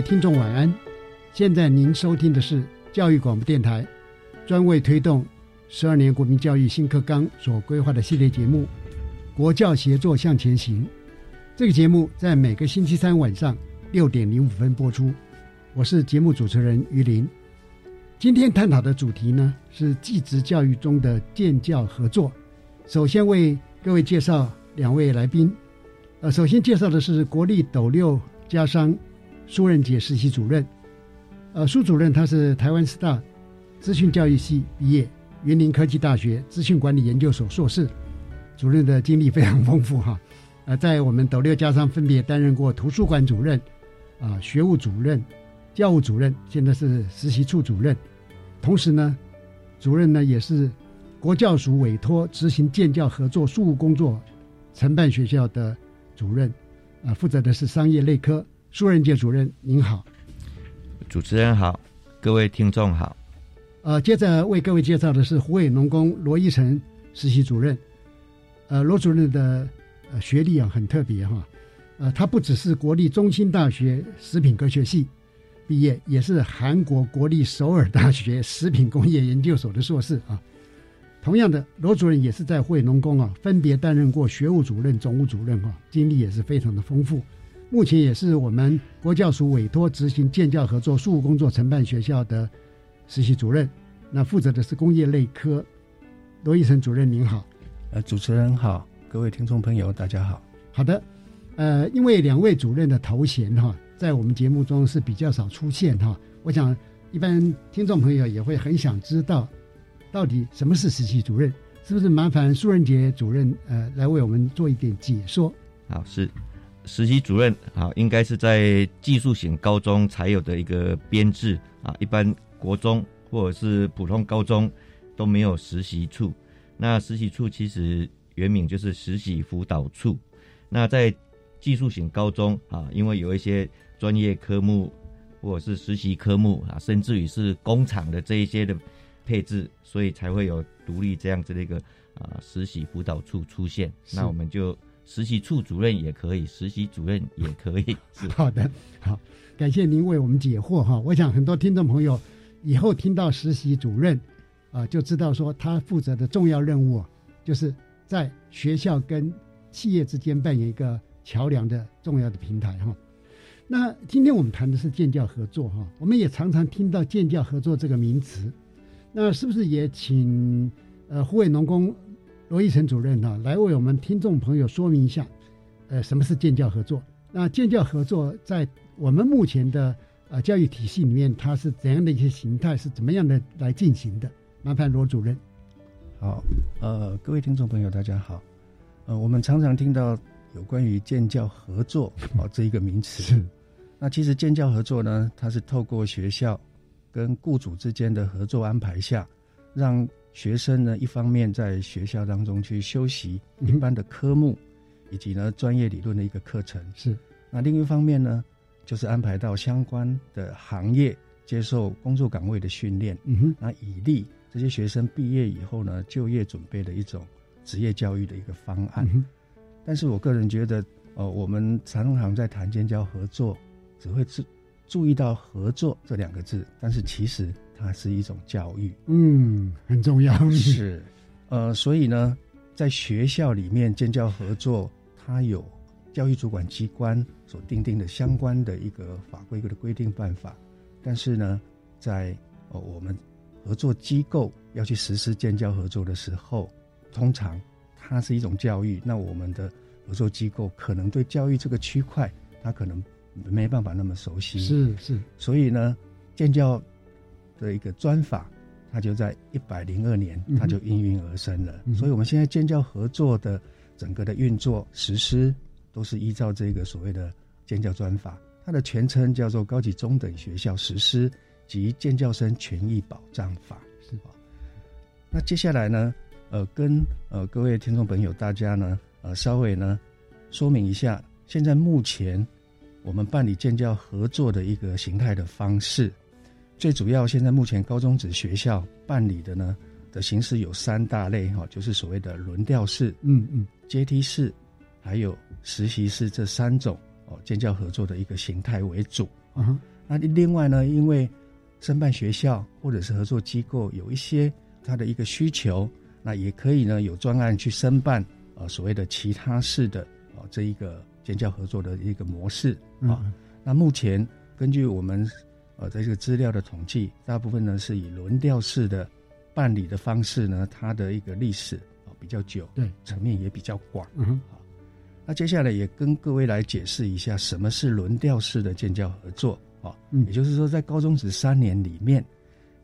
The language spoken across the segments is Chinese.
听众晚安，现在您收听的是教育广播电台，专为推动十二年国民教育新课纲所规划的系列节目《国教协作向前行》。这个节目在每个星期三晚上六点零五分播出。我是节目主持人于林。今天探讨的主题呢是继职教育中的建教合作。首先为各位介绍两位来宾。呃，首先介绍的是国立斗六家商。苏仁杰实习主任，呃，苏主任他是台湾师大资讯教育系毕业，云林科技大学资讯管理研究所硕士，主任的经历非常丰富哈，呃，在我们斗六家商分别担任过图书馆主任、啊学务主任、教务主任，现在是实习处主任，同时呢，主任呢也是国教署委托执行建教合作事务工作承办学校的主任，啊，负责的是商业类科。苏仁杰主任您好，主持人好，各位听众好。呃，接着为各位介绍的是湖北农工罗一成实习主任。呃，罗主任的呃学历啊很特别哈，呃，他不只是国立中心大学食品科学系毕业，也是韩国国立首尔大学食品工业研究所的硕士啊。同样的，罗主任也是在惠农工啊分别担任过学务主任、总务主任哈，经历也是非常的丰富。目前也是我们国教署委托执行建教合作事务工作承办学校的实习主任，那负责的是工业类科。罗义成主任您好，呃，主持人好，各位听众朋友大家好。好的，呃，因为两位主任的头衔哈，在我们节目中是比较少出现哈，我想一般听众朋友也会很想知道，到底什么是实习主任？是不是麻烦苏仁杰主任呃来为我们做一点解说？好，是。实习主任啊，应该是在技术型高中才有的一个编制啊，一般国中或者是普通高中都没有实习处。那实习处其实原名就是实习辅导处。那在技术型高中啊，因为有一些专业科目或者是实习科目啊，甚至于是工厂的这一些的配置，所以才会有独立这样子的一个啊实习辅导处出现。那我们就。实习处主任也可以，实习主任也可以。好的，好，感谢您为我们解惑哈。我想很多听众朋友以后听到实习主任啊，就知道说他负责的重要任务就是在学校跟企业之间扮演一个桥梁的重要的平台哈。那今天我们谈的是建教合作哈，我们也常常听到建教合作这个名词，那是不是也请呃护卫农工？罗一成主任呢，来为我们听众朋友说明一下，呃，什么是建教合作？那建教合作在我们目前的呃教育体系里面，它是怎样的一些形态？是怎么样的来进行的？麻烦罗主任。好，呃，各位听众朋友，大家好。呃，我们常常听到有关于建教合作 哦这一个名词。是。那其实建教合作呢，它是透过学校跟雇主之间的合作安排下，让学生呢，一方面在学校当中去修习一般的科目，以及呢专业理论的一个课程。是。那另一方面呢，就是安排到相关的行业接受工作岗位的训练，嗯哼，那以利这些学生毕业以后呢就业准备的一种职业教育的一个方案。但是我个人觉得，呃，我们常常在谈建教合作，只会注注意到合作这两个字，但是其实它是一种教育，嗯，很重要。是，呃，所以呢，在学校里面建教合作，它有教育主管机关所定定的相关的一个法规的规定办法，但是呢，在呃我们合作机构要去实施建教合作的时候，通常它是一种教育，那我们的合作机构可能对教育这个区块，它可能没办法那么熟悉。是是，所以呢，建教的一个专法，它就在一百零二年，它就应运而生了。所以，我们现在建教合作的整个的运作实施，都是依照这个所谓的建教专法，它的全称叫做《高级中等学校实施及建教生权益保障法》。是吧？那接下来呢，呃，跟呃各位听众朋友大家呢，呃，稍微呢说明一下，现在目前我们办理建教合作的一个形态的方式。最主要，现在目前高中职学校办理的呢的形式有三大类哈，就是所谓的轮调式、嗯嗯，阶梯式，还有实习式这三种哦建教合作的一个形态为主。啊，那另外呢，因为申办学校或者是合作机构有一些它的一个需求，那也可以呢有专案去申办呃所谓的其他式的哦这一个建教合作的一个模式啊。那目前根据我们呃在这个资料的统计，大部分呢是以轮调式的办理的方式呢，它的一个历史啊比较久，对，层面也比较广。嗯好，那接下来也跟各位来解释一下什么是轮调式的建教合作啊，嗯也就是说在高中职三年里面，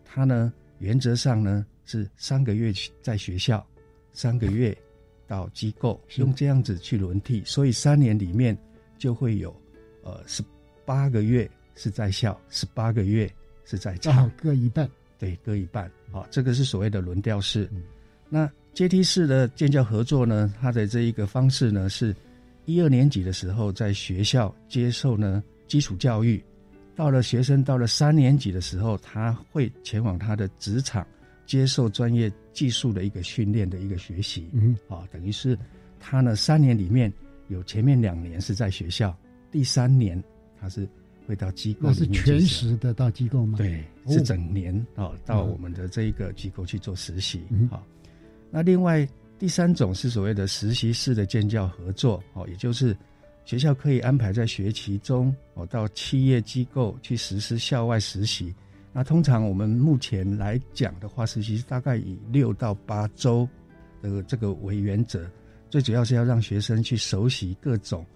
它呢原则上呢是三个月在学校，三个月到机构，用这样子去轮替，所以三年里面就会有呃十八个月是在校，十八个月是在正好，各一半。对，各一半。好、这个是所谓的轮调式。嗯那阶梯式的建教合作呢，它的这一个方式呢，是一二年级的时候在学校接受呢基础教育，到了学生到了三年级的时候，他会前往他的职场接受专业技术的一个训练的一个学习。嗯啊，等于是他呢三年里面有前面两年是在学校，第三年他是会到机构那是全实时的到机构吗？，对，哦。是整年哦，到嗯。我们的这一个机构去做实习嗯好，那另外第三种是所谓的实习式的建教合作哦，也就是学校可以安排在学期中哦到企业机构去实施校外实习。那通常我们目前来讲的话，实习大概以六到八周的这个为原则，最主要是要让学生去熟悉各种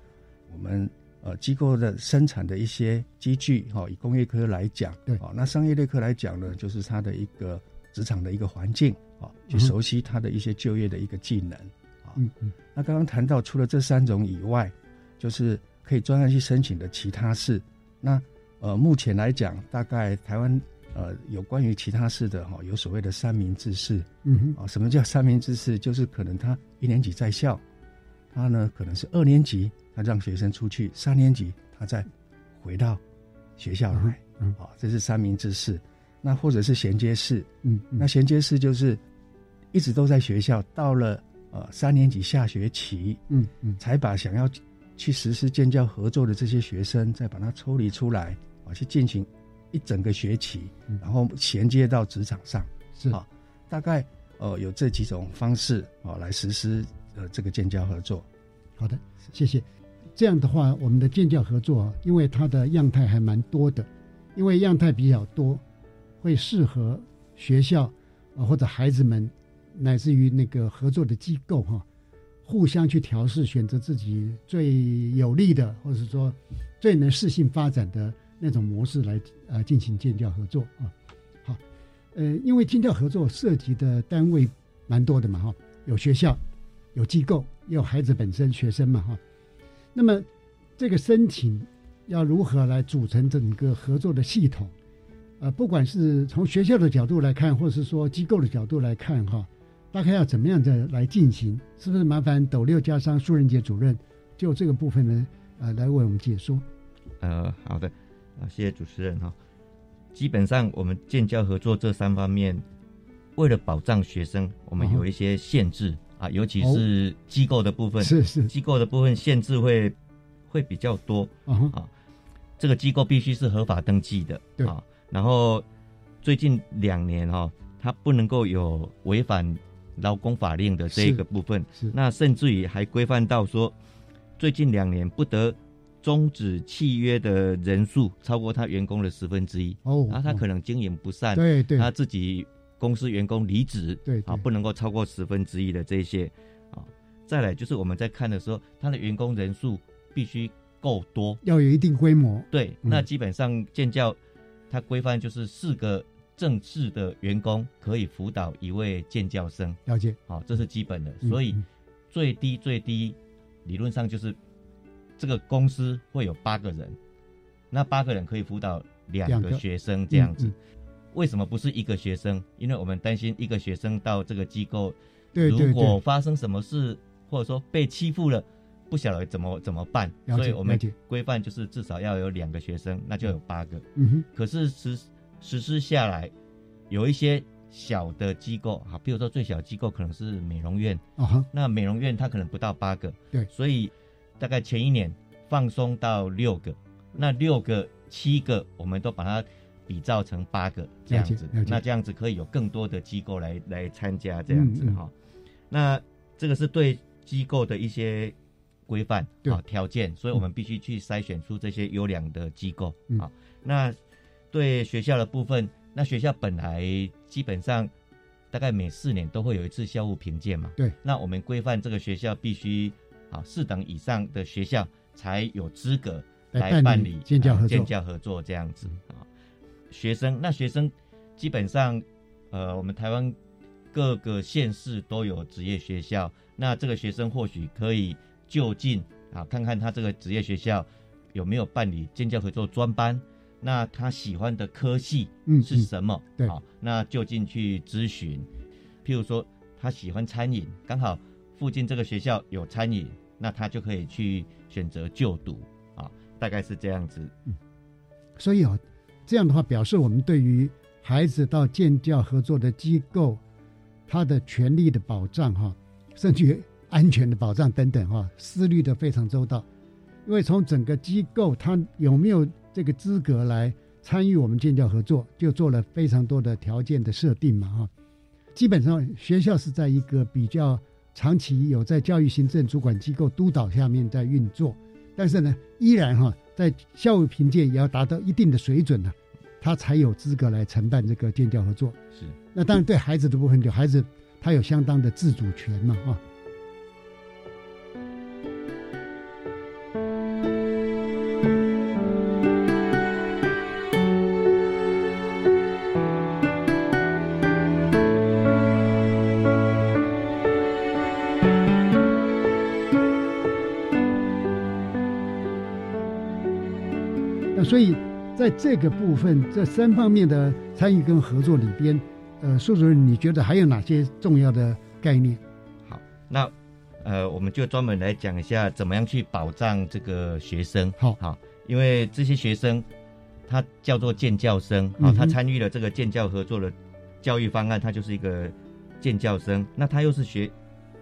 我们呃机构的生产的一些机具，哈、以工业科来讲，对哦，那商业类科来讲呢，就是它的一个职场的一个环境，啊、去熟悉它的一些就业的一个技能，啊、嗯嗯那刚刚谈到，除了这三种以外，就是可以专案去申请的其他事。那呃，目前来讲，大概台湾呃有关于其他事的哈、有所谓的三明治式嗯哼，啊。什么叫三明治式？就是可能他一年级在校，他呢可能是二年级，他让学生出去，三年级他再回到学校来，嗯啊，这是三明治式。那或者是衔接式，嗯嗯，那衔接式就是一直都在学校，到了呃三年级下学期，嗯嗯。才把想要去实施建教合作的这些学生，再把它抽离出来啊，去进行一整个学期，嗯。然后衔接到职场上。是。啊大概呃有这几种方式啊来实施呃这个建教合作。好的，谢谢。这样的话，我们的建教合作，因为它的样态还蛮多的，因为样态比较多，会适合学校啊或者孩子们，乃至于那个合作的机构哈、互相去调试，选择自己最有利的，或者说最能适性发展的那种模式来呃进行建教合作啊。好，呃，因为建教合作涉及的单位蛮多的嘛哈，有学校，有机构，也有孩子本身学生嘛哈。那么这个申请要如何来组成整个合作的系统？呃，不管是从学校的角度来看，或者是说机构的角度来看哈，大概要怎么样的来进行？是不是麻烦斗六加商苏仁杰主任就这个部分呢，呃，来为我们解说？呃，好的，啊，谢谢主持人哈。基本上，我们建教合作这三方面，为了保障学生，我们有一些限制啊，尤其是机构的部分，是是机构的部分限制会会比较多啊。这个机构必须是合法登记的，对啊。然后最近两年哈、它不能够有违反劳工法令的这个部分，是那甚至于还规范到说，最近两年不得终止契约的人数超过他员工的十分之一。哦哦然后他可能经营不善，对对他自己公司员工离职，对啊，不能够超过十分之一的这些啊。再来就是我们在看的时候，他的员工人数必须够多，要有一定规模，对，嗯那基本上建教它规范就是四个正式的员工可以辅导一位建教生，了解。好，这是基本的，嗯所以嗯最低最低理论上就是这个公司会有八个人，那八个人可以辅导两两个个学生这样子。为什么不是一个学生？因为我们担心一个学生到这个机构，对对如果对发生什么事，或者说被欺负了，不晓得怎么怎么办，了解所以我们了解。规范就是至少要有两个学生，那就有八个。嗯哼，可是实实施下来，有一些小的机构啊，比如说最小机构可能是美容院，啊哈，那美容院它可能不到八个，对。所以大概前一年放松到六个，那六个、七个我们都把它比照成八个这样子那这样子可以有更多的机构来来参加这样子哈、那这个是对机构的一些规范啊条件，所以我们必须去筛选出这些优良的机构嗯啊。那对学校的部分，那学校本来基本上大概每四年都会有一次校务评鉴嘛。对。那我们规范这个学校必须啊四等以上的学校才有资格来办理建教合建教合作这样子啊。学生那学生基本上呃我们台湾各个县市都有职业学校，那这个学生或许可以就近啊看看他这个职业学校有没有办理建教合作专班。那他喜欢的科系嗯是什么？对好，那就近去咨询。譬如说，他喜欢餐饮，刚好附近这个学校有餐饮，那他就可以去选择就读啊，大概是这样子。所以啊，这样的话表示我们对于孩子到建教合作的机构，他的权利的保障哈，甚至安全的保障等等哈，思虑的非常周到。因为从整个机构他有没有这个资格来参与我们建教合作，就做了非常多的条件的设定嘛哈。基本上学校是在一个比较长期有在教育行政主管机构督导下面在运作，但是呢，依然哈在校务评鉴也要达到一定的水准呢、他才有资格来承办这个建教合作。是，那当然对孩子的部分，就孩子他有相当的自主权嘛啊。在这个部分，这三方面的参与跟合作里边，呃，苏主任，你觉得还有哪些重要的概念？好，那呃，我们就专门来讲一下怎么样去保障这个学生。好，好，因为这些学生他叫做建教生，啊他参与了这个建教合作的教育方案，他就是一个建教生。那他又是学，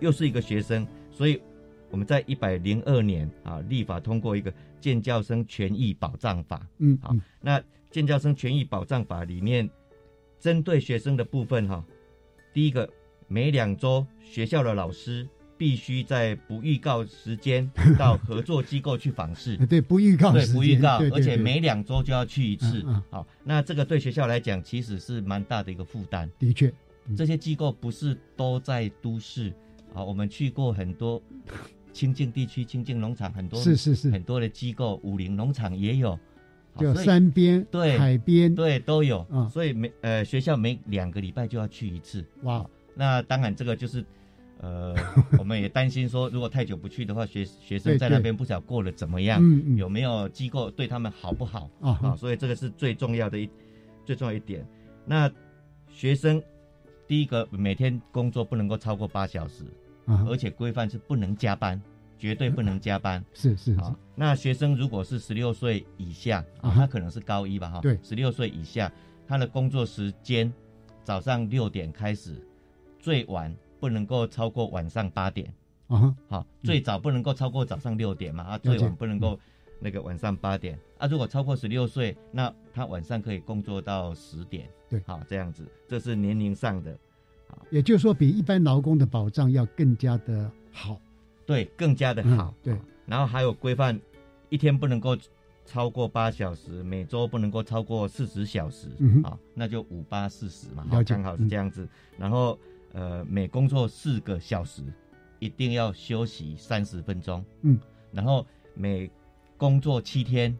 又是一个学生，所以我们在一百零二年啊，立法通过一个建教生权益保障法。好嗯好，那建教生权益保障法里面，针对学生的部分哈，第一个，每两周学校的老师必须在不预告时间到合作机构去访视。呃 对，不预告对，不预告，而且每两周就要去一次。嗯嗯好，那这个对学校来讲其实是蛮大的一个负担。的确，嗯这些机构不是都在都市啊，我们去过很多清境地区、清境农场，很多是是是。很多的机构，武林农场也有，好就山边、对海边，对都有。嗯所以每呃学校每两个礼拜就要去一次。哇，那当然这个就是。呃，我们也担心说，如果太久不去的话，学学生在那边不晓得过得怎么样，有没有机构对他们好不好？啊哈。所以这个是最重要的一最重要一点。那学生第一个每天工作不能够超过八小时，啊而且规范是不能加班，绝对不能加班。是是是。好，那学生如果是十六岁以下，啊他可能是高一吧，哈，对。十六岁以下，他的工作时间早上六点开始，最晚不能够超过晚上八点，啊哈，好，最早不能够超过早上六点嘛，啊，最晚不能够那个晚上八点，啊，如果超过十六岁，那他晚上可以工作到十点，对。好，这样子，这是年龄上的，也就是说比一般劳工的保障要更加的好。对，更加的好，嗯对，然后还有规范，一天不能够超过八小时，每周不能够超过四十小时，嗯哼。啊，那就五八四十嘛，好刚好是这样子。然后呃，每工作四个小时，一定要休息三十分钟，嗯，然后每工作七天，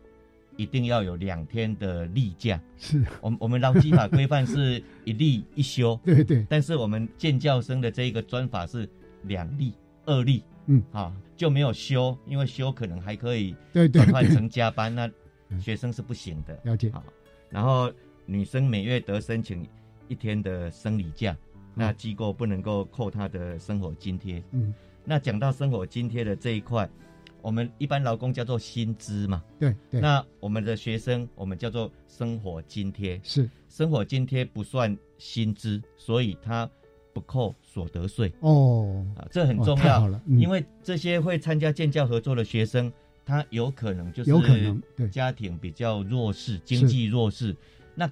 一定要有两天的例假。是，我们我们劳基法规范是一例一休，对对，但是我们建教生的这一个专法是两例二例，嗯，啊就没有休，因为休可能还可以转换成加班，那嗯。学生是不行的。了解。好，然后女生每月得申请一天的生理假，那机构不能够扣她的生活津贴。嗯，那讲到生活津贴的这一块，我们一般劳工叫做薪资嘛，对对，那我们的学生我们叫做生活津贴。是。生活津贴不算薪资，所以它不扣所得税。哦，啊，这很重要。好了嗯。因为这些会参加建教合作的学生，他有可能就是有可能对。家庭比较弱势，经济弱势，那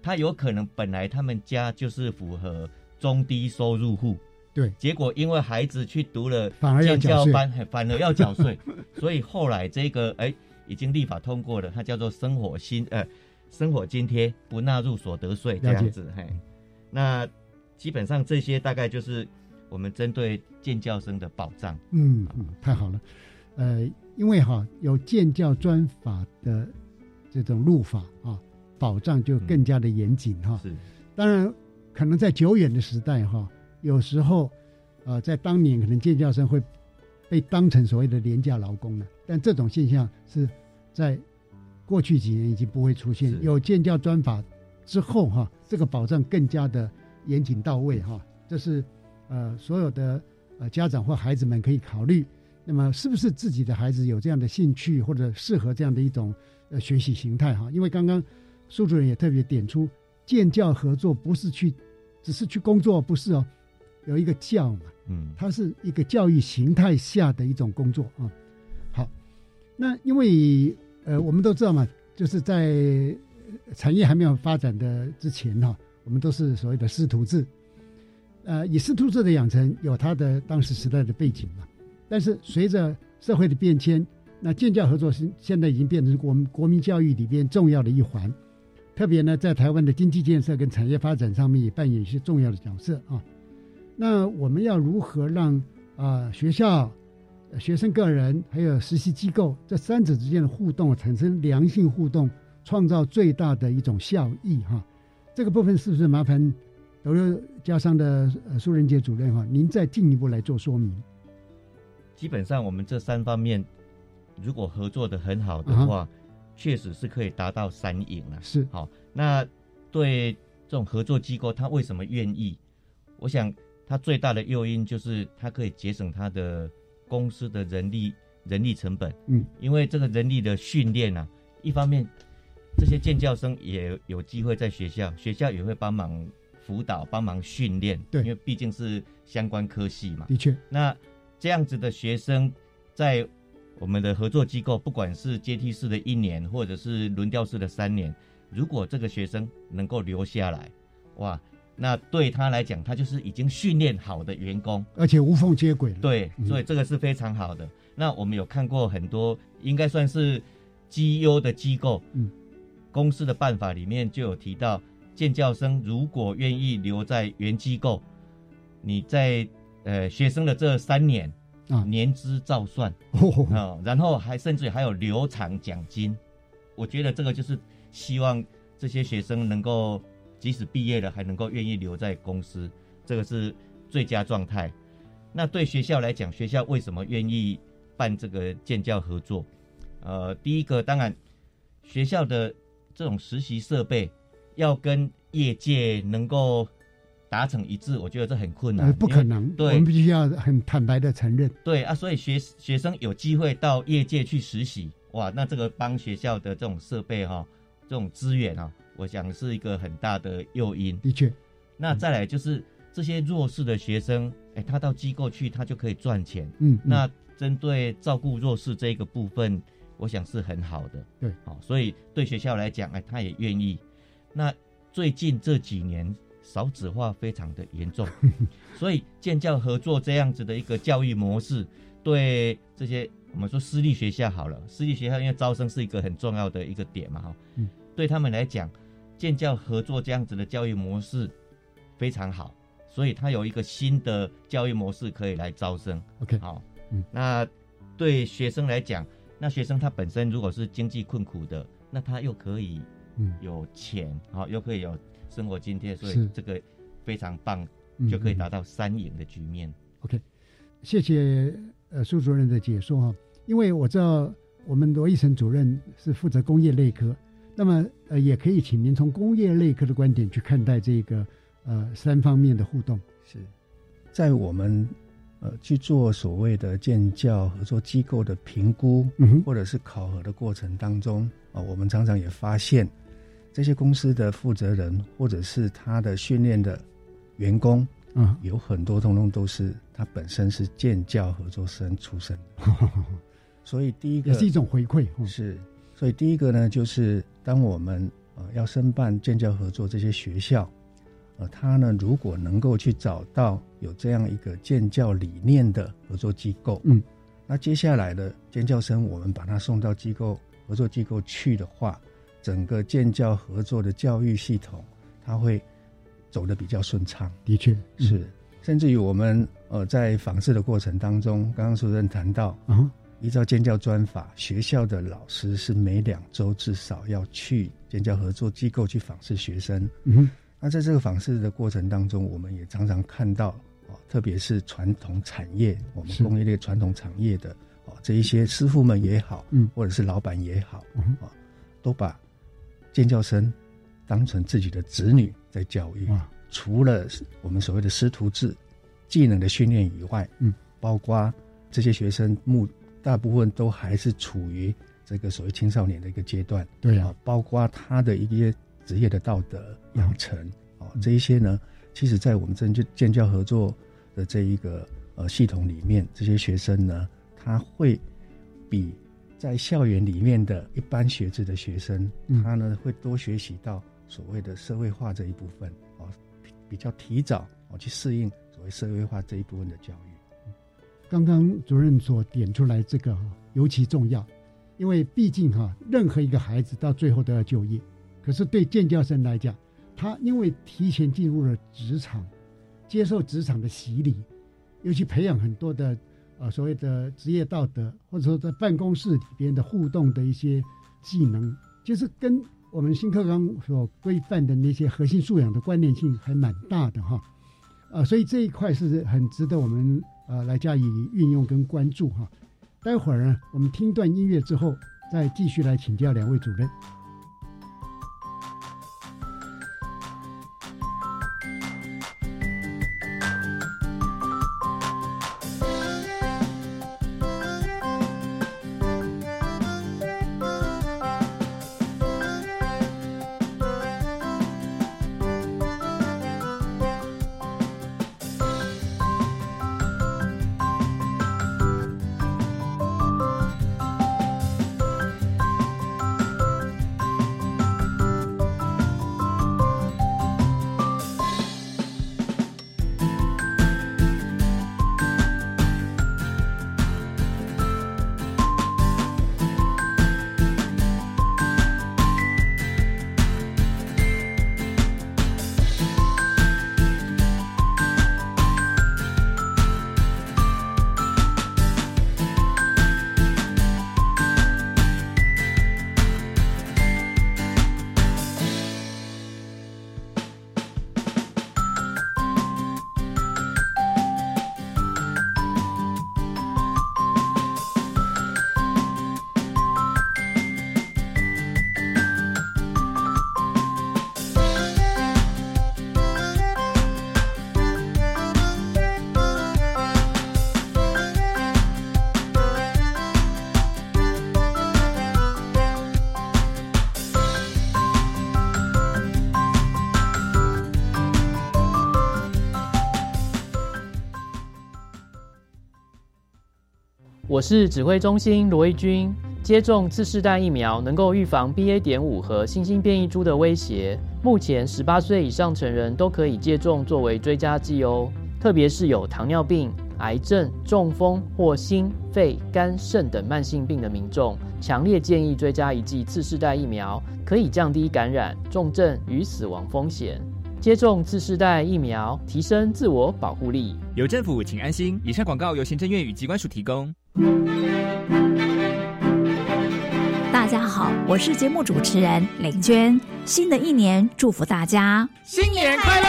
他有可能本来他们家就是符合中低收入户，对，结果因为孩子去读了反而要教班，反而要缴税，所以后来这个哎已经立法通过了，它叫做生活薪呃生活津贴不纳入所得税这样子，嘿，那基本上这些大概就是我们针对建教生的保障。嗯嗯，太好了，呃，因为哈有建教专法的这种入法啊，保障就更加的严谨哈。是，当然，可能在久远的时代哈，有时候呃，在当年可能建教生会被当成所谓的廉价劳工了，但这种现象是在过去几年已经不会出现。有建教专法之后哈，这个保障更加的严谨到位哈，这是呃所有的呃家长或孩子们可以考虑。那么，是不是自己的孩子有这样的兴趣或者适合这样的一种呃学习形态哈？因为刚刚苏主任也特别点出，建教合作不是去只是去工作，不是哦，有一个教嘛，嗯，它是一个教育形态下的一种工作啊。好，那因为呃，我们都知道嘛，就是在呃产业还没有发展的之前哈、我们都是所谓的师徒制。呃，以师徒制的养成有它的当时时代的背景嘛，但是随着社会的变迁，那建教合作是现在已经变成我们国民教育里边重要的一环，特别呢，在台湾的经济建设跟产业发展上面也扮演一些重要的角色啊。那我们要如何让啊、呃学校、呃学生个人还有实习机构这三者之间的互动产生良性互动，创造最大的一种效益哈？这个部分是不是麻烦德六家商的呃苏仁杰主任哈，您再进一步来做说明？基本上我们这三方面如果合作的很好的啊话，确实是可以达到三赢了。是好，那对这种合作机构，他为什么愿意？我想他最大的诱因就是它可以节省它的公司的人力人力成本。嗯，因为这个人力的训练啊，一方面这些建教生也有机会在学校，学校也会帮忙辅导、帮忙训练。对因为毕竟是相关科系嘛。的确，那这样子的学生在我们的合作机构，不管是阶梯式的一年，或者是轮调式的三年，如果这个学生能够留下来，哇，那对他来讲，他就是已经训练好的员工。而且无缝接轨了。对，嗯所以这个是非常好的。那我们有看过很多，应该算是绩优的机构，嗯，公司的办法里面就有提到，建教生如果愿意留在原机构，你在呃学生的这三年啊年资照算然后还甚至还有留长奖金。我觉得这个就是希望这些学生能够即使毕业了还能够愿意留在公司，这个是最佳状态。那对学校来讲，学校为什么愿意办这个建教合作？呃，第一个当然，学校的这种实习设备要跟业界能够达成一致，我觉得这很困难，呃，不可能，对我们必须要很坦白的承认。对啊，所以学学生有机会到业界去实习，哇，那这个帮学校的这种设备哈、这种资源啊，我想是一个很大的诱因。的确，那再来就是这些弱势的学生，哎，他到机构去，他就可以赚钱。嗯，那针对照顾弱势这一个部分，我想是很好的。对，好，所以对学校来讲，哎，他也愿意。那最近这几年少子化非常的严重，所以建教合作这样子的一个教育模式，对这些我们说私立学校好了，私立学校因为招生是一个很重要的一个点嘛，哈，嗯，对他们来讲。建教合作这样子的教育模式非常好，所以他有一个新的教育模式可以来招生。OK，好，嗯，那对学生来讲，那学生他本身如果是经济困苦的，那他又可以嗯有钱，好，又可以有生活津贴，所以这个非常棒，就可以达到三赢的局面。OK，谢谢呃苏主任的解说哈，因为我知道我们罗义成主任是负责工业类科。那么，呃，也可以请您从工业类科的观点去看待这个，呃，三方面的互动。是。在我们呃去做所谓的建教合作机构的评估，嗯或者是考核的过程当中，啊，我们常常也发现，这些公司的负责人或者是他的训练的员工，嗯，有很多通通都是他本身是建教合作生出身，所以第一个也是一种回馈，是。所以第一个呢，就是当我们呃要申办建教合作这些学校，呃，他呢如果能够去找到有这样一个建教理念的合作机构，嗯，那接下来的建教生我们把他送到机构合作机构去的话，整个建教合作的教育系统，他会走得比较顺畅。的确是，甚至于我们呃在访视的过程当中，刚刚主任谈到啊。依照建教专法，学校的老师是每两周至少要去建教合作机构去访视学生。嗯，那在这个访视的过程当中，我们也常常看到哦，特别是传统产业，我们工业类传统产业的哦，这一些师傅们也好，嗯，或者是老板也好，啊，都把建教生当成自己的子女在教育。除了我们所谓的师徒制技能的训练以外，嗯，包括这些学生目。大部分都还是处于这个所谓青少年的一个阶段，对啊，包括他的一些职业的道德养成，哦，这一些呢，其实，在我们这建教合作的这一个呃系统里面，这些学生呢，他会比在校园里面的一般学制的学生，他呢会多学习到所谓的社会化这一部分，哦，比较提早哦去适应所谓社会化这一部分的教育。刚刚主任所点出来这个尤其重要，因为毕竟哈任何一个孩子到最后都要就业，可是对建教生来讲，他因为提前进入了职场，接受职场的洗礼，尤其培养很多的呃所谓的职业道德，或者说在办公室里边的互动的一些技能，就是跟我们新课纲所规范的那些核心素养的关联性还蛮大的哈，呃，所以这一块是很值得我们。呃，来加以运用跟关注哈。待会儿呢，我们听段音乐之后，再继续来请教两位主任。我是指挥中心罗义军。接种次世代疫苗能够预防 BA. 点五和新兴变异株的威胁。目前，十八岁以上成人都可以接种作为追加剂哦。特别是有糖尿病、癌症、中风或心、肺、肝、肾等慢性病的民众，强烈建议追加一剂次世代疫苗，可以降低感染、重症与死亡风险。接种次世代疫苗，提升自我保护力。有政府，请安心。以上广告由行政院与机关署提供。大家好，我是节目主持人林娟。新的一年，祝福大家新年快乐！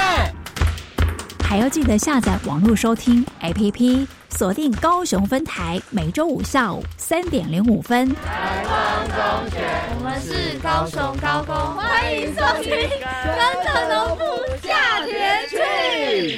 还要记得下载网络收听 APP，锁定高雄分台，每周五下午三点零五分。台湾中学，我们是高雄高工，欢迎收听《跟着农夫下田去》。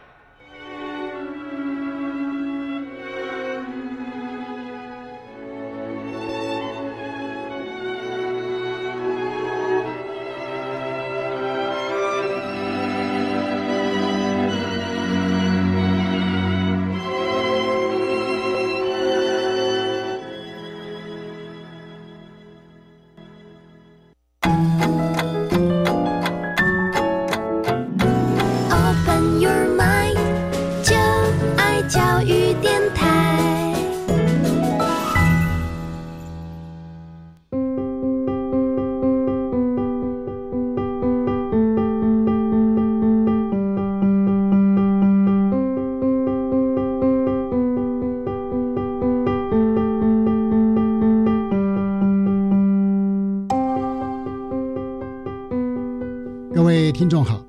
各位听众好，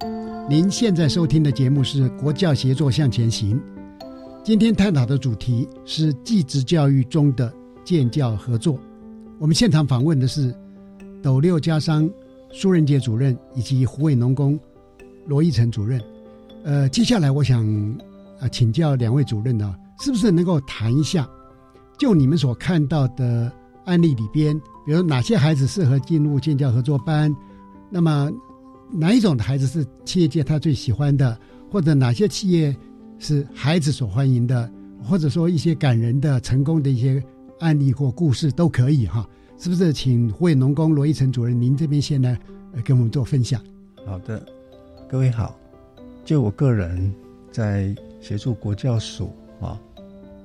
您现在收听的节目是《国教协作向前行》。今天探讨的主题是继职教育中的建教合作。我们现场访问的是斗六家商苏仁杰主任以及湖尾农工罗一成主任。呃，接下来我想啊请教两位主任呢，是不是能够谈一下，就你们所看到的案例里边，比如哪些孩子适合进入建教合作班？那么哪一种的孩子是企业界他最喜欢的，或者哪些企业是孩子所欢迎的，或者说一些感人的、成功的一些案例或故事都可以哈？是不是？请惠农工罗一成主任，您这边先来跟我们做分享。好的，各位好。就我个人在协助国教署啊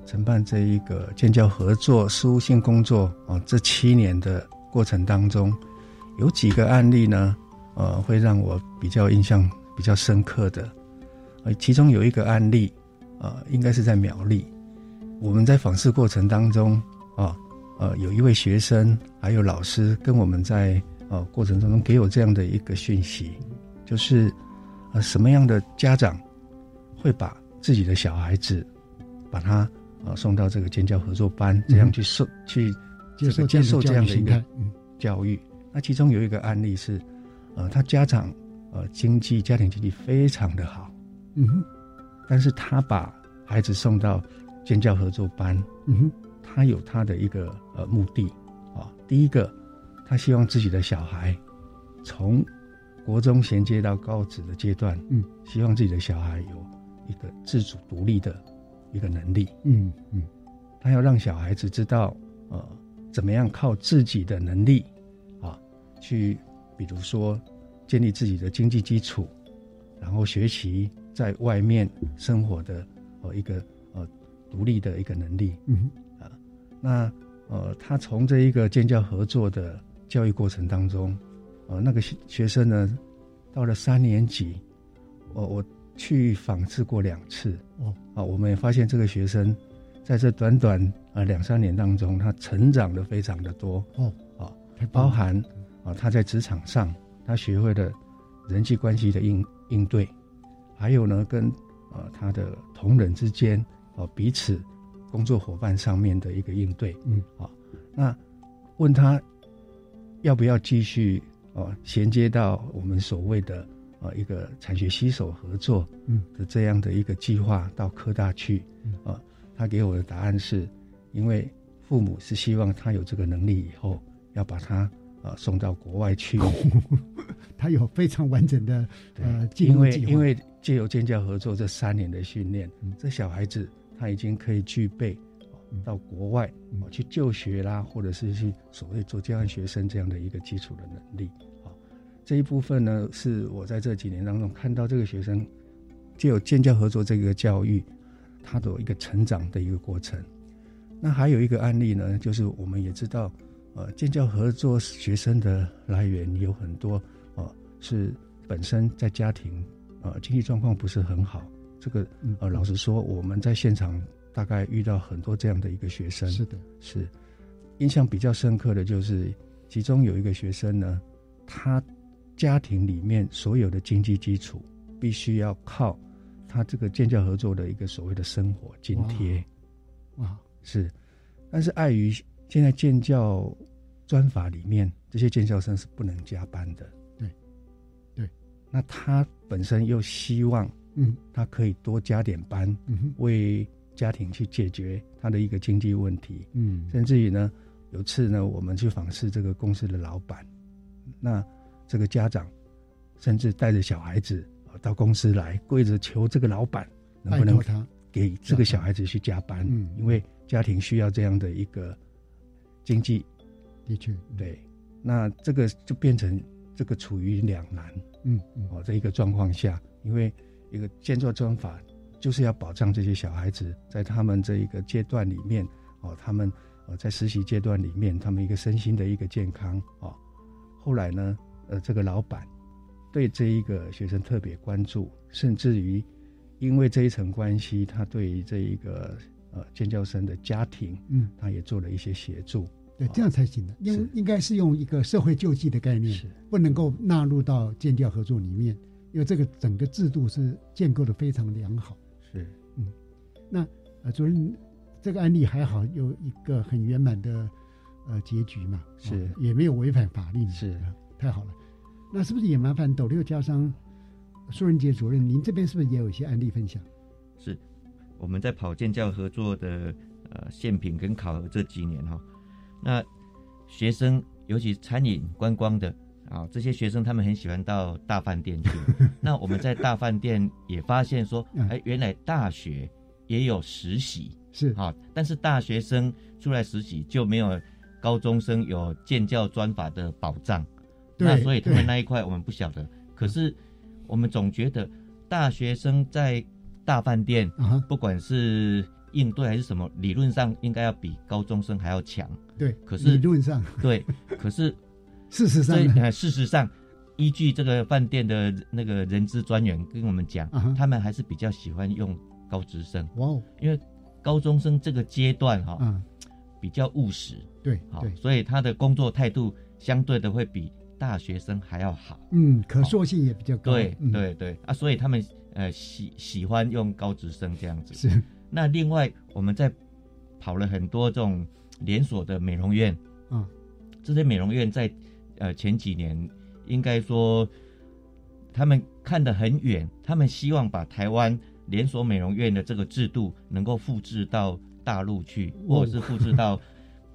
承办这一个建教合作事务性工作啊这七年的过程当中，有几个案例呢？呃，会让我比较印象比较深刻的，呃，其中有一个案例，呃，应该是在苗栗，我们在访视过程当中，啊，呃，有一位学生还有老师跟我们在呃过程当中给我这样的一个讯息，就是呃什么样的家长会把自己的小孩子把他呃送到这个尖教合作班，这样去受去接受接受这样的一个嗯教育？那其中有一个案例是。呃，他家长呃经济家庭经济非常的好，嗯哼，但是他把孩子送到建教合作班，嗯哼，他有他的一个呃目的啊，第一个，他希望自己的小孩从国中衔接到高职的阶段，嗯，希望自己的小孩有一个自主独立的一个能力，嗯嗯，他要让小孩子知道呃怎么样靠自己的能力啊去。比如说，建立自己的经济基础，然后学习在外面生活的呃一个呃独立的一个能力。嗯啊，那呃他从这一个建教合作的教育过程当中，呃那个学生呢，到了三年级，我我去访视过两次。哦啊，我们也发现这个学生在这短短呃两三年当中，他成长的非常的多。哦啊，包含。啊，他在职场上他学会了人际关系的应应对，还有呢，跟呃他的同仁之间哦彼此工作伙伴上面的一个应对，嗯，啊，那问他要不要继续哦衔接到我们所谓的呃一个产学携手合作嗯的这样的一个计划到科大去，啊，他给我的答案是，因为父母是希望他有这个能力以后要把他呃送到国外去，他有非常完整的呃进因为因为借由建教合作这三年的训练，嗯。这小孩子他已经可以具备哦到国外去就学啦，或者是去所谓做交换学生这样的一个基础的能力。啊，这一部分呢，是我在这几年当中看到这个学生借有建教合作这个教育，他的一个成长的一个过程。那还有一个案例呢，就是我们也知道，呃，建教合作学生的来源有很多，呃，是本身在家庭呃经济状况不是很好。这个呃，老实说，我们在现场大概遇到很多这样的一个学生。是的，是印象比较深刻的就是，其中有一个学生呢，他家庭里面所有的经济基础必须要靠他这个建教合作的一个所谓的生活津贴。哇，是，但是碍于现在建教专法里面，这些建教生是不能加班的。对，对。那他本身又希望，嗯，他可以多加点班，嗯哼为家庭去解决他的一个经济问题。嗯甚至于呢，有次呢，我们去访视这个公司的老板，那这个家长甚至带着小孩子呃到公司来，跪着求这个老板能不能他给这个小孩子去加班，嗯因为家庭需要这样的一个经济。的确，对，那这个就变成这个处于两难，嗯嗯哦，这一个状况下，因为一个建造专法就是要保障这些小孩子在他们这一个阶段里面，哦，他们呃在实习阶段里面，他们一个身心的一个健康哦。后来呢，呃，这个老板对这一个学生特别关注，甚至于因为这一层关系，他对于这一个呃建教生的家庭，嗯，他也做了一些协助。对，这样才行的。应应该是用一个社会救济的概念，不能够纳入到建教合作里面，因为这个整个制度是建构的非常良好。是，嗯，那呃，主任，这个案例还好有一个很圆满的呃结局嘛，是哦也没有违反法令，是太好了。那是不是也麻烦斗六家商苏仁杰主任，您这边是不是也有一些案例分享？是我们在跑建教合作的呃现品跟考核这几年哈、那学生尤其餐饮观光的啊，这些学生他们很喜欢到大饭店去。那我们在大饭店也发现说，哎，原来大学也有实习是啊，但是大学生出来实习就没有高中生有建教专法的保障。对那所以他们那一块我们不晓得。可是我们总觉得大学生在大饭店，啊不管是应对还是什么，理论上应该要比高中生还要强。对，可是理论上。对，可是 事实上事实上，依据这个饭店的那个人资专员跟我们讲，啊他们还是比较喜欢用高职生。哇哦，因为高中生这个阶段哈、嗯。比较务实，对好对，所以他的工作态度相对的会比大学生还要好。嗯，可塑性也比较高。对嗯、对对。啊，所以他们呃喜喜欢用高职生这样子。是。那另外我们在跑了很多这种连锁的美容院嗯，这些美容院在呃前几年应该说他们看得很远，他们希望把台湾连锁美容院的这个制度能够复制到大陆去，哦或者是复制到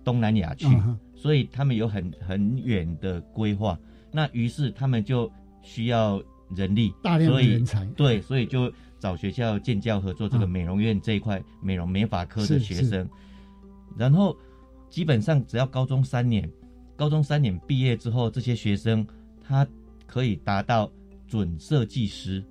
东南亚去所以他们有很很远的规划。那于是他们就需要人力，大量的所以人才对，所以就找学校建教合作这个啊美容院这一块美容美发科的学生，然后基本上只要高中三年，高中三年毕业之后，这些学生他可以达到准设计师，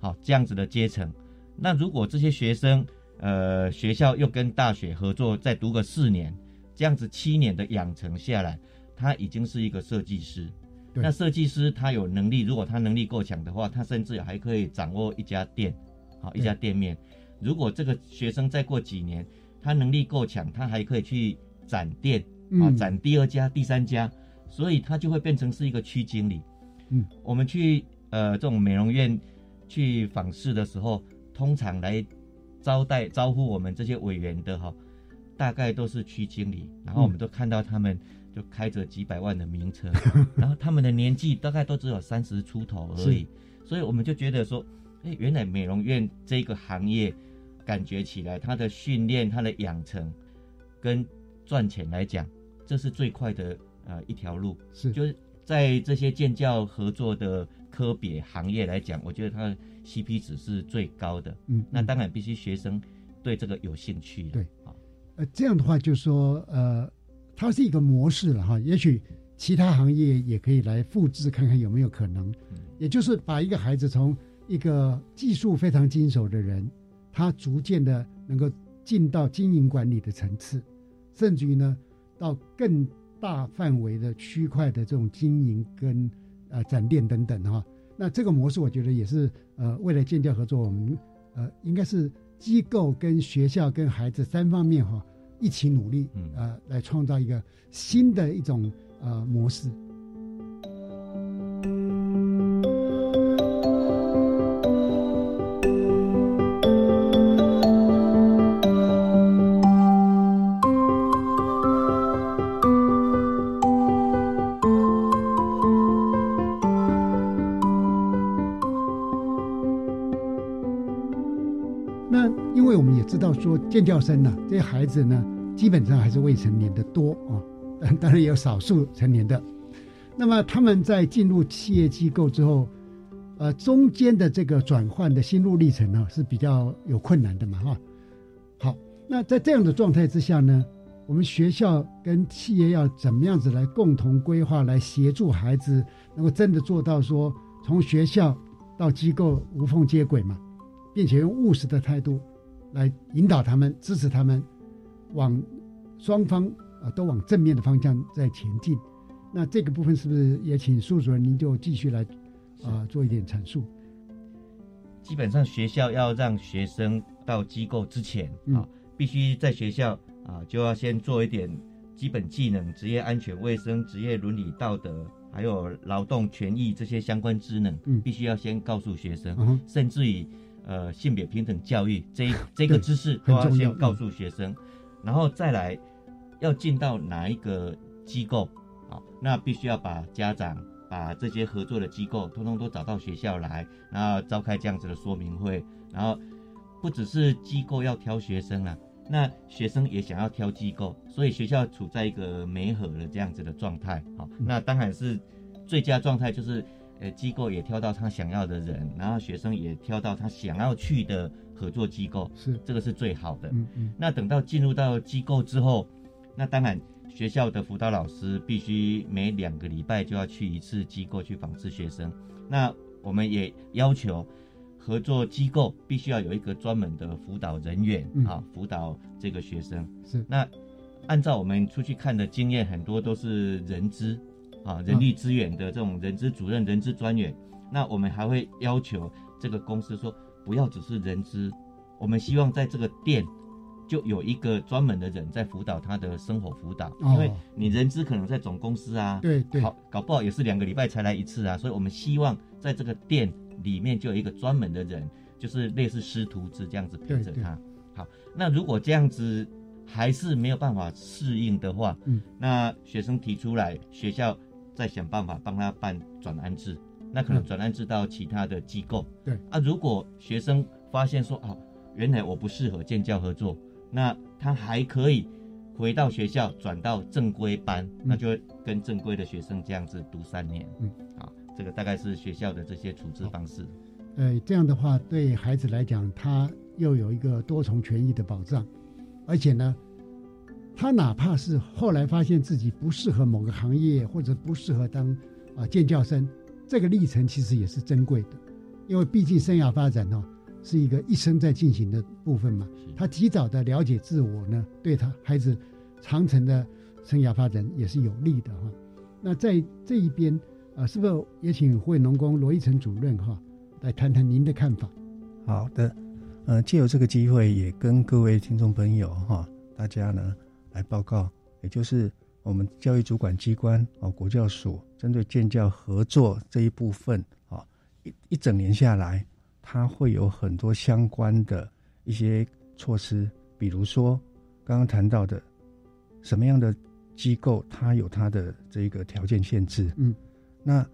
好这样子的阶层。那如果这些学生呃学校又跟大学合作，再读个四年，这样子七年的养成下来，他已经是一个设计师。对那设计师他有能力，如果他能力够强的话，他甚至还可以掌握一家店，好一家店面。如果这个学生再过几年，他能力够强，他还可以去展店啊，嗯展第二家、第三家。所以他就会变成是一个区经理。嗯，我们去呃这种美容院去访视的时候，通常来招待招呼我们这些委员的哈，大概都是区经理，然后我们都看到他们就开着几百万的名车，然后他们的年纪大概都只有三十出头而已，所以我们就觉得说，哎，原来美容院这个行业感觉起来，它的训练、它的养成跟赚钱来讲，这是最快的呃一条路，是。就是在这些建教合作的科别行业来讲，我觉得它的 CP 值是最高的。嗯，那当然必须学生对这个有兴趣。对，呃，这样的话就是说，呃，它是一个模式了哈，也许其他行业也可以来复制看看有没有可能。也就是把一个孩子从一个技术非常精熟的人，他逐渐的能够进到经营管理的层次，甚至于呢，到更大范围的区块的这种经营跟呃展店等等哈。那这个模式，我觉得也是呃，未来建教合作，我们呃应该是机构跟学校跟孩子三方面哈一起努力，呃，来创造一个新的一种呃模式。建教生呢，这些孩子呢，基本上还是未成年的多啊，当然也有少数成年的。那么他们在进入企业机构之后，呃，中间的这个转换的心路历程呢，是比较有困难的嘛，哈。好，那在这样的状态之下呢，我们学校跟企业要怎么样子来共同规划，来协助孩子能够真的做到说，从学校到机构无缝接轨嘛，并且用务实的态度来引导他们、支持他们，往双方啊都往正面的方向在前进。那这个部分是不是也请苏主任您就继续来啊做一点阐述？基本上学校要让学生到机构之前嗯啊，必须在学校啊就要先做一点基本技能、职业安全卫生、职业伦理道德，还有劳动权益这些相关职能，嗯必须要先告诉学生，嗯甚至于呃性别平等教育这一 这个知识都要先告诉学生，然后再来要进到哪一个机构啊，那必须要把家长。把这些合作的机构通通都找到学校来，然后召开这样子的说明会，然后不只是机构要挑学生啦，那学生也想要挑机构，所以学校处在一个媒合的这样子的状态。好，那当然是最佳状态就是，呃，机构也挑到他想要的人，然后学生也挑到他想要去的合作机构，是这个是最好的。嗯嗯那等到进入到机构之后，那当然学校的辅导老师必须每两个礼拜就要去一次机构去访视学生。那我们也要求合作机构必须要有一个专门的辅导人员、嗯啊，辅导这个学生。是那按照我们出去看的经验，很多都是人资啊，人力资源的这种人资主任、人资专员。那我们还会要求这个公司说，不要只是人资，我们希望在这个店就有一个专门的人在辅导他的生活辅导，哦因为你人资可能在总公司啊，对对好搞不好也是两个礼拜才来一次啊，所以我们希望在这个店里面就有一个专门的人，就是类似师徒制这样子陪着他。好，那如果这样子还是没有办法适应的话，嗯，那学生提出来，学校再想办法帮他办转安置，那可能嗯转安置到其他的机构。对啊，如果学生发现说啊，原来我不适合建教合作，那他还可以回到学校转到正规班，那就会跟正规的学生这样子读三年。嗯，好，这个大概是学校的这些处置方式。呃，这样的话对孩子来讲，他又有一个多重权益的保障，而且呢，他哪怕是后来发现自己不适合某个行业，或者不适合当啊建教生，这个历程其实也是珍贵的，因为毕竟生涯发展呢、是一个一生在进行的部分嘛。他及早的了解自我呢，对他孩子长程的生涯发展也是有利的哈。那在这一边啊，是不是也请惠农工罗一成主任哈来谈谈您的看法？好的，呃，借由这个机会，也跟各位听众朋友哈，大家呢来报告，也就是我们教育主管机关哦，国教署针对建教合作这一部分啊，一一整年下来，它会有很多相关的一些措施，比如说刚刚谈到的什么样的机构，它有它的这个条件限制，嗯，那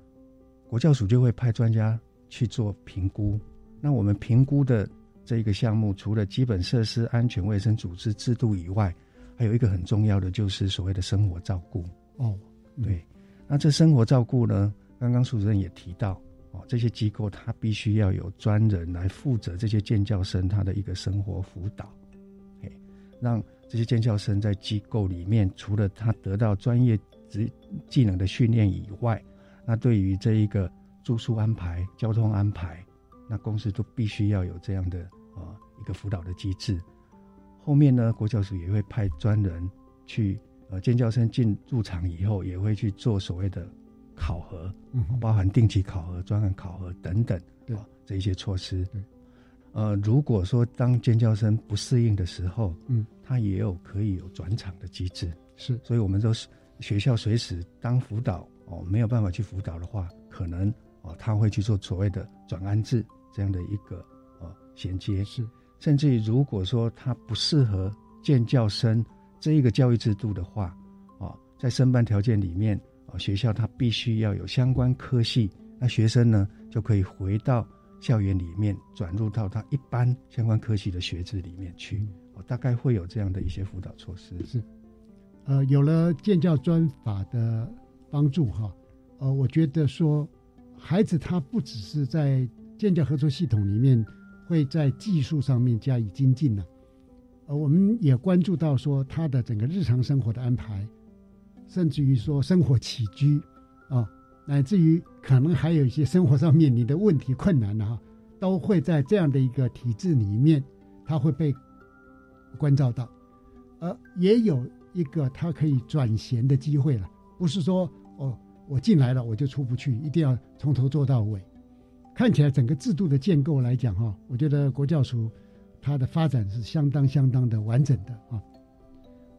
国教署就会派专家去做评估。那我们评估的这一个项目，除了基本设施、安全卫生组织制度以外，还有一个很重要的就是所谓的生活照顾。哦，对，那这生活照顾呢？刚刚主任也提到，哦，这些机构它必须要有专人来负责这些建教生他的一个生活辅导，哎，让这些建教生在机构里面，除了他得到专业职技能的训练以外，那对于这一个住宿安排、交通安排，那公司都必须要有这样的啊一个辅导的机制。后面呢，国教署也会派专人去，呃，尖教生进入场以后，也会去做所谓的考核，嗯，包含定期考核、专案考核等等，对。这一些措施。对，呃，如果说当尖教生不适应的时候，嗯，他也有可以有转场的机制，是，所以我们都是学校随时当辅导哦没有办法去辅导的话，可能哦他会去做所谓的转安置这样的一个呃衔接，是。甚至于，如果说他不适合建教生这一个教育制度的话，啊，在申办条件里面，啊，学校他必须要有相关科系，那学生呢就可以回到校园里面，转入到他一般相关科系的学制里面去。哦，大概会有这样的一些辅导措施。是，呃，有了建教专法的帮助，哈，呃，我觉得说，孩子他不只是在建教合作系统里面。会在技术上面加以精进呢，呃，我们也关注到说他的整个日常生活的安排，甚至于说生活起居，啊，乃至于可能还有一些生活上面临的问题困难的哈，都会在这样的一个体制里面，他会被关照到，呃，也有一个他可以转衔的机会了，不是说哦，我进来了我就出不去，一定要从头做到尾。看起来整个制度的建构来讲，哈，我觉得国教署它的发展是相当相当的完整的啊。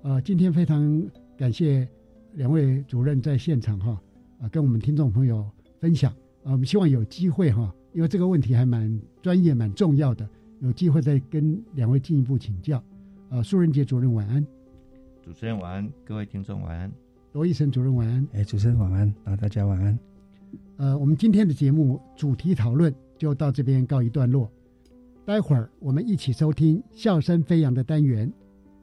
呃，今天非常感谢两位主任在现场哈，啊，跟我们听众朋友分享啊。我们希望有机会哈，因为这个问题还蛮专业、蛮重要的，有机会再跟两位进一步请教。啊，苏仁杰主任晚安，主持人晚安，各位听众晚安，罗医生主任晚安，哎，主持人晚安，啊，大家晚安。呃，我们今天的节目主题讨论就到这边告一段落。待会儿我们一起收听笑声飞扬的单元。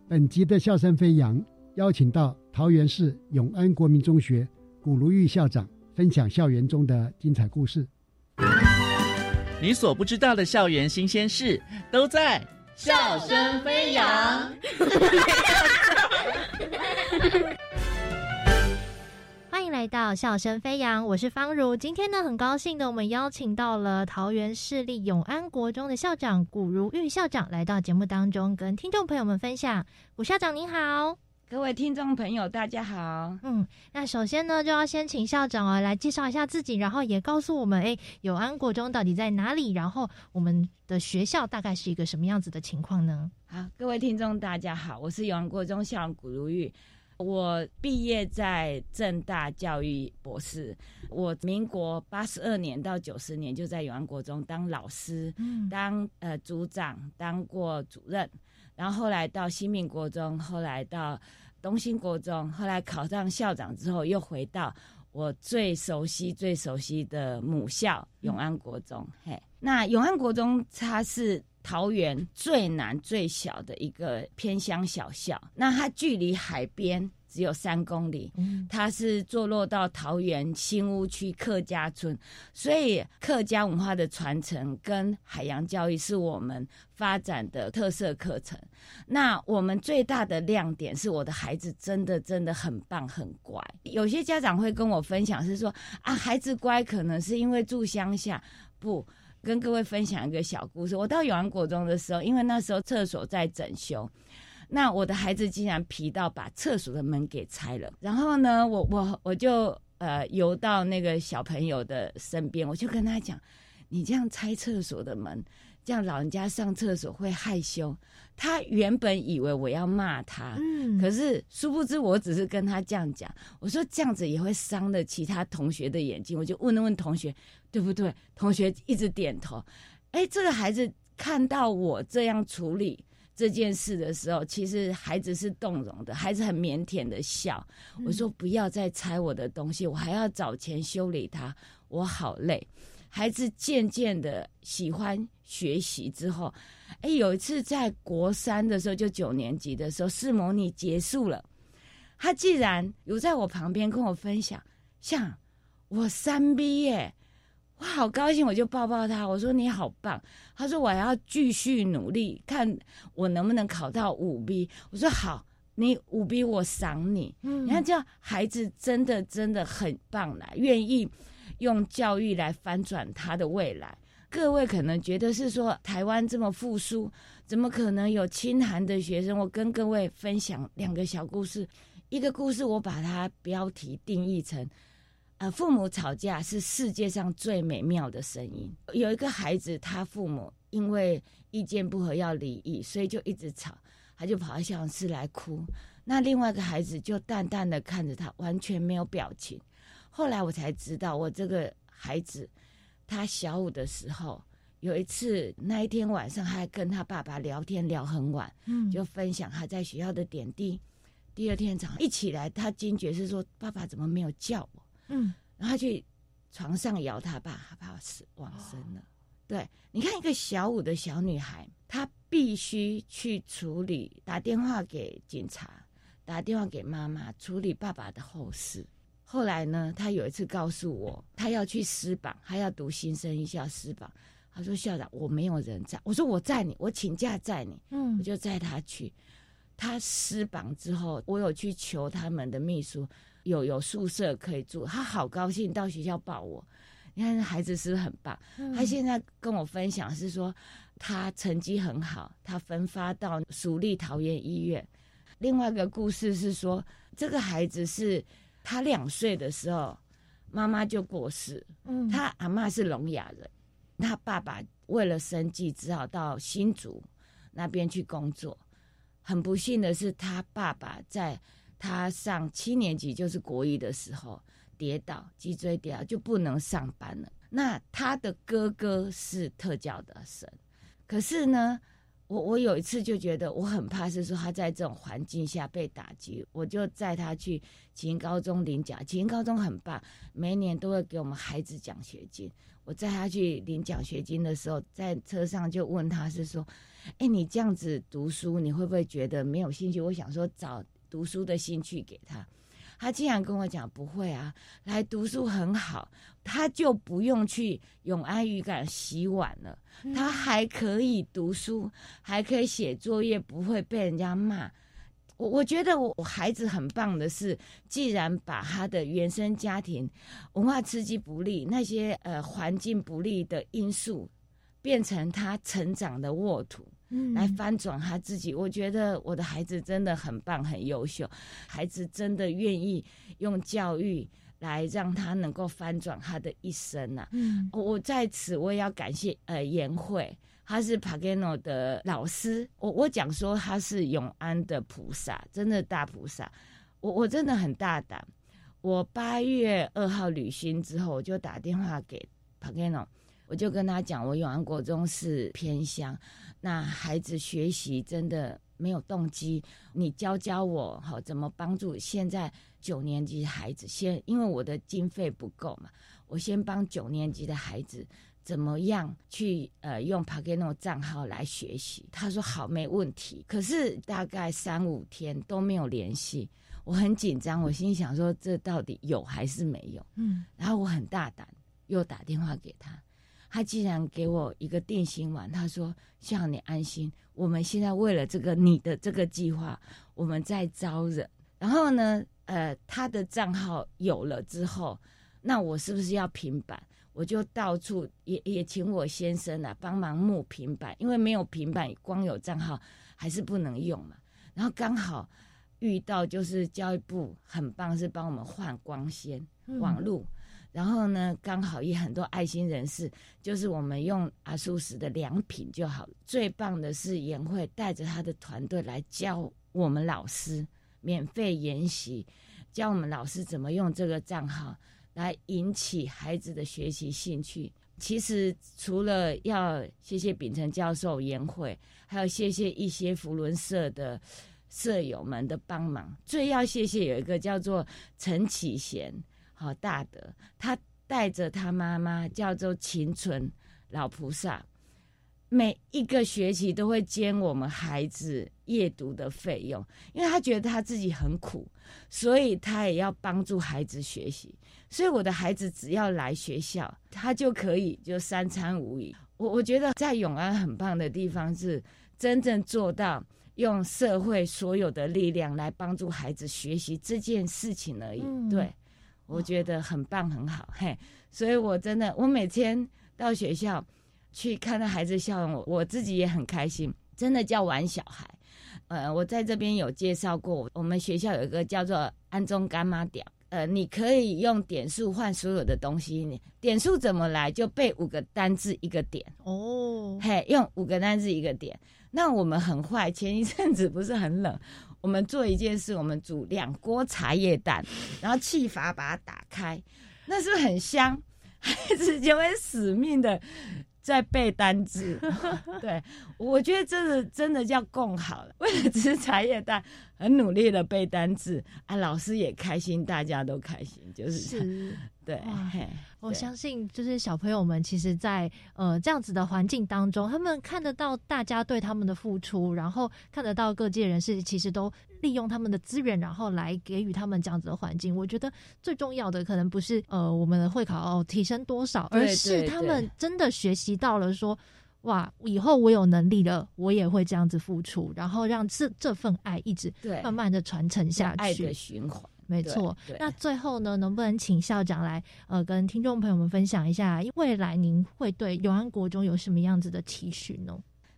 本集的笑声飞扬邀请到桃园市永安国民中学古如玉校长分享校园中的精彩故事。你所不知道的校园新鲜事都在笑声飞扬。来到笑声飞扬，我是方如。今天呢，很高兴的，我们邀请到了桃园市立永安国中的校长古如玉校长来到节目当中，跟听众朋友们分享。古校长您好，各位听众朋友大家好。嗯，那首先呢，就要先请校长啊来介绍一下自己，然后也告诉我们，哎，永安国中到底在哪里？然后我们的学校大概是一个什么样子的情况呢？好，各位听众大家好，我是永安国中校长古如玉。我毕业在正大教育博士，我民国八十二年到九十年就在永安国中当老师，当呃组长，当过主任，然后后来到新民国中，后来到东兴国中，后来考上校长之后，又回到我最熟悉、最熟悉的母校永安国中。嘿，那永安国中它是。桃园最南最小的一个偏乡小校，那它距离海边只有三公里。它是坐落到桃园新屋区客家村，所以客家文化的传承跟海洋教育是我们发展的特色课程。那我们最大的亮点是我的孩子真的真的很棒很乖。有些家长会跟我分享是说啊，孩子乖可能是因为住乡下，不。跟各位分享一个小故事。我到永安国中的时候，因为那时候厕所在整修，那我的孩子竟然皮到把厕所的门给拆了。然后呢，我我我就呃游到那个小朋友的身边，我就跟他讲：“你这样拆厕所的门，这样老人家上厕所会害羞。他原本以为我要骂他，嗯，可是殊不知我只是跟他这样讲，我说这样子也会伤了其他同学的眼睛，我就问了问同学，对不对？同学一直点头。哎，这个孩子看到我这样处理这件事的时候，其实孩子是动容的，孩子很腼腆的笑。我说不要再拆我的东西，我还要找钱修理它，我好累。孩子渐渐的喜欢学习之后，哎，有一次在国三的时候，就九年级的时候，试模拟结束了，他既然有在我旁边跟我分享，像我三 B 耶，我好高兴，我就抱抱他，我说你好棒。他说我要继续努力，看我能不能考到五 B。我说好，你五 B 我赏你。你看这样，孩子真的真的很棒啦，愿意。用教育来翻转他的未来。各位可能觉得是说台湾这么复苏，怎么可能有清寒的学生？我跟各位分享两个小故事。一个故事我把它标题定义成：呃，父母吵架是世界上最美妙的声音。有一个孩子，他父母因为意见不合要离异，所以就一直吵，他就跑到教室来哭。那另外一个孩子就淡淡的看着他，完全没有表情。后来我才知道，我这个孩子，他小五的时候，有一次那一天晚上，还跟他爸爸聊天聊很晚，嗯，就分享他在学校的点滴。第二天早上一起来，他惊觉是说：“爸爸怎么没有叫我？”嗯，然后他去床上摇他爸，他爸死往生了。对，你看一个小五的小女孩，她必须去处理，打电话给警察，打电话给妈妈，处理爸爸的后事。后来呢，她有一次告诉我，她要去师榜，他要读新生一校师榜。他说：“校长，我没有人在。”我说：“我载你，我请假载你。”嗯，我就载他去。他师榜之后，我有去求他们的秘书，有有宿舍可以住。他好高兴，到学校抱我。你看孩子是不是很棒？他现在跟我分享是说，他成绩很好，他分发到蜀立桃园医院。另外一个故事是说，这个孩子是。他两岁的时候，妈妈就过世。嗯，他阿妈是聋哑人，他爸爸为了生计，只好到新竹那边去工作。很不幸的是，他爸爸在他上七年级，就是国一的时候跌倒，脊椎跌倒，就不能上班了。那他的哥哥是特教的生，可是呢？我我有一次就觉得我很怕，是说他在这种环境下被打击，我就载他去启英高中领奖。启英高中很棒，每年都会给我们孩子奖学金。我载他去领奖学金的时候，在车上就问他是说：“哎，你这样子读书，你会不会觉得没有兴趣？”我想说找读书的兴趣给他。他竟然跟我讲不会啊，来读书很好，他就不用去永安渔港洗碗了，他还可以读书，还可以写作业，不会被人家骂。我我觉得我我孩子很棒的是，既然把他的原生家庭文化刺激不利那些呃环境不利的因素，变成他成长的沃土。来翻转他自己，我觉得我的孩子真的很棒，很优秀。孩子真的愿意用教育来让他能够翻转他的一生呐。嗯，我在此我也要感谢呃颜慧，他是 Pagano 的老师。我我讲说他是永安的菩萨，真的大菩萨。我我真的很大胆。我八月二号旅行之后，我就打电话给 Pagano。我就跟他讲，我永安国中是偏乡，那孩子学习真的没有动机，你教教我好怎么帮助现在九年级孩子先，因为我的经费不够嘛，我先帮九年级的孩子怎么样去呃用 Pagano 账号来学习。他说好，没问题。可是大概三五天都没有联系，我很紧张，我心想说这到底有还是没有？嗯，然后我很大胆，又打电话给他。他竟然给我一个定心丸，他说：“希望你安心，我们现在为了这个你的这个计划，我们在招人。然后呢，呃，他的账号有了之后，那我是不是要平板？我就到处也也请我先生啊帮忙木平板，因为没有平板，光有账号还是不能用嘛。然后刚好遇到就是教育部很棒，是帮我们换光纤网路。然后呢，刚好也很多爱心人士，就是我们用阿苏石的良品就好。最棒的是颜慧带着他的团队来教我们老师免费研习，教我们老师怎么用这个账号来引起孩子的学习兴趣。其实除了要谢谢秉承教授颜慧，还有谢谢一些福伦社的舍友们的帮忙。最要谢谢有一个叫做陈启贤。好大德，他带着他妈妈叫做秦纯老菩萨，每一个学期都会兼我们孩子夜读的费用，因为他觉得他自己很苦，所以他也要帮助孩子学习。所以我的孩子只要来学校，他就可以就三餐无虞。我我觉得在永安很棒的地方是真正做到用社会所有的力量来帮助孩子学习这件事情而已。对。我觉得很棒，很好，嘿，所以我真的，我每天到学校去看到孩子笑容，我我自己也很开心，真的叫玩小孩。呃，我在这边有介绍过，我们学校有一个叫做安中干妈点，呃，你可以用点数换所有的东西，点数怎么来？就背五个单字一个点哦，嘿，用五个单字一个点。那我们很坏，前一阵子不是很冷。我们做一件事，我们煮两锅茶叶蛋，然后气阀把它打开，那是不是很香？孩子就会死命的在背单字。对，我觉得这是真的叫共好了，为了吃茶叶蛋，很努力的背单字啊，老师也开心，大家都开心，就是对。我相信，就是小朋友们，其实，在呃这样子的环境当中，他们看得到大家对他们的付出，然后看得到各界人士其实都利用他们的资源，然后来给予他们这样子的环境。我觉得最重要的可能不是呃我们的会考提升多少，而是他们真的学习到了说，哇，以后我有能力了，我也会这样子付出，然后让这这份爱一直慢慢的传承下去，爱的循环。没错，那最后呢，能不能请校长来呃跟听众朋友们分享一下，未来您会对永安国中有什么样子的期许呢？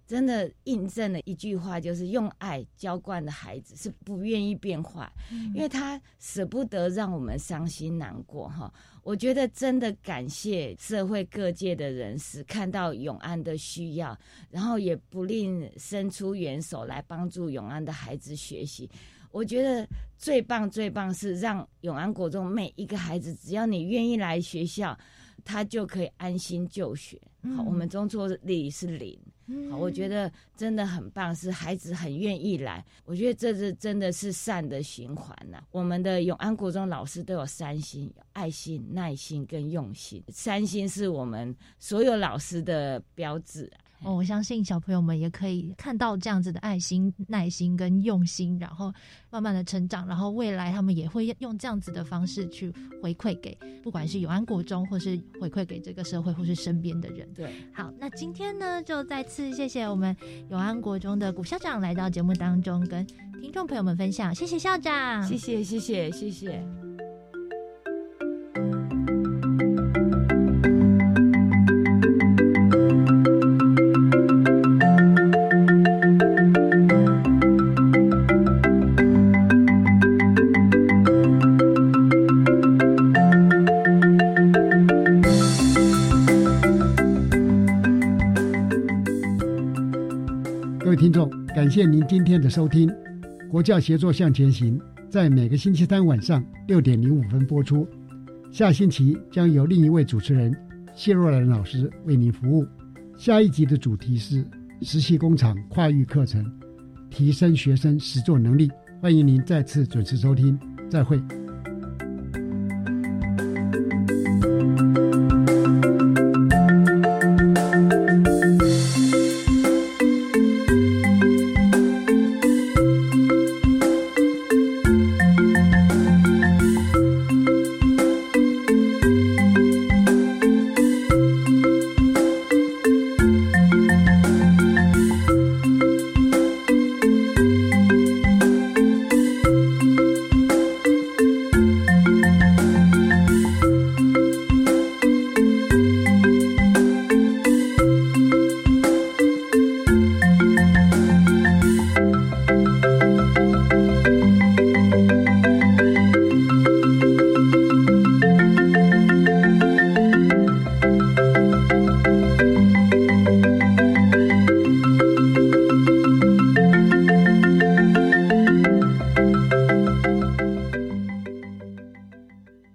真的印证了一句话，就是用爱浇灌的孩子是不愿意变坏，因为他舍不得让我们伤心难过哈。我觉得真的感谢社会各界的人士看到永安的需要，然后也不吝伸出援手来帮助永安的孩子学习。我觉得最棒最棒是让永安国中每一个孩子，只要你愿意来学校，他就可以安心就学。好，我们中错率是零。好，我觉得真的很棒，是孩子很愿意来。我觉得这是真的是善的循环呐。我们的永安国中老师都有三心：有爱心、耐心跟用心。三心是我们所有老师的标志。哦，我相信小朋友们也可以看到这样子的爱心、耐心跟用心，然后慢慢的成长，然后未来他们也会用这样子的方式去回馈给，不管是永安国中，或是回馈给这个社会，或是身边的人。对，好，那今天呢，就再次谢谢我们永安国中的古校长来到节目当中，跟听众朋友们分享，谢谢校长，谢谢，谢谢，谢谢。今天的收听，《国教协作向前行》在每个星期三晚上六点零五分播出。下星期将由另一位主持人谢若兰老师为您服务。下一集的主题是实习工厂跨域课程，提升学生实作能力。欢迎您再次准时收听，再会。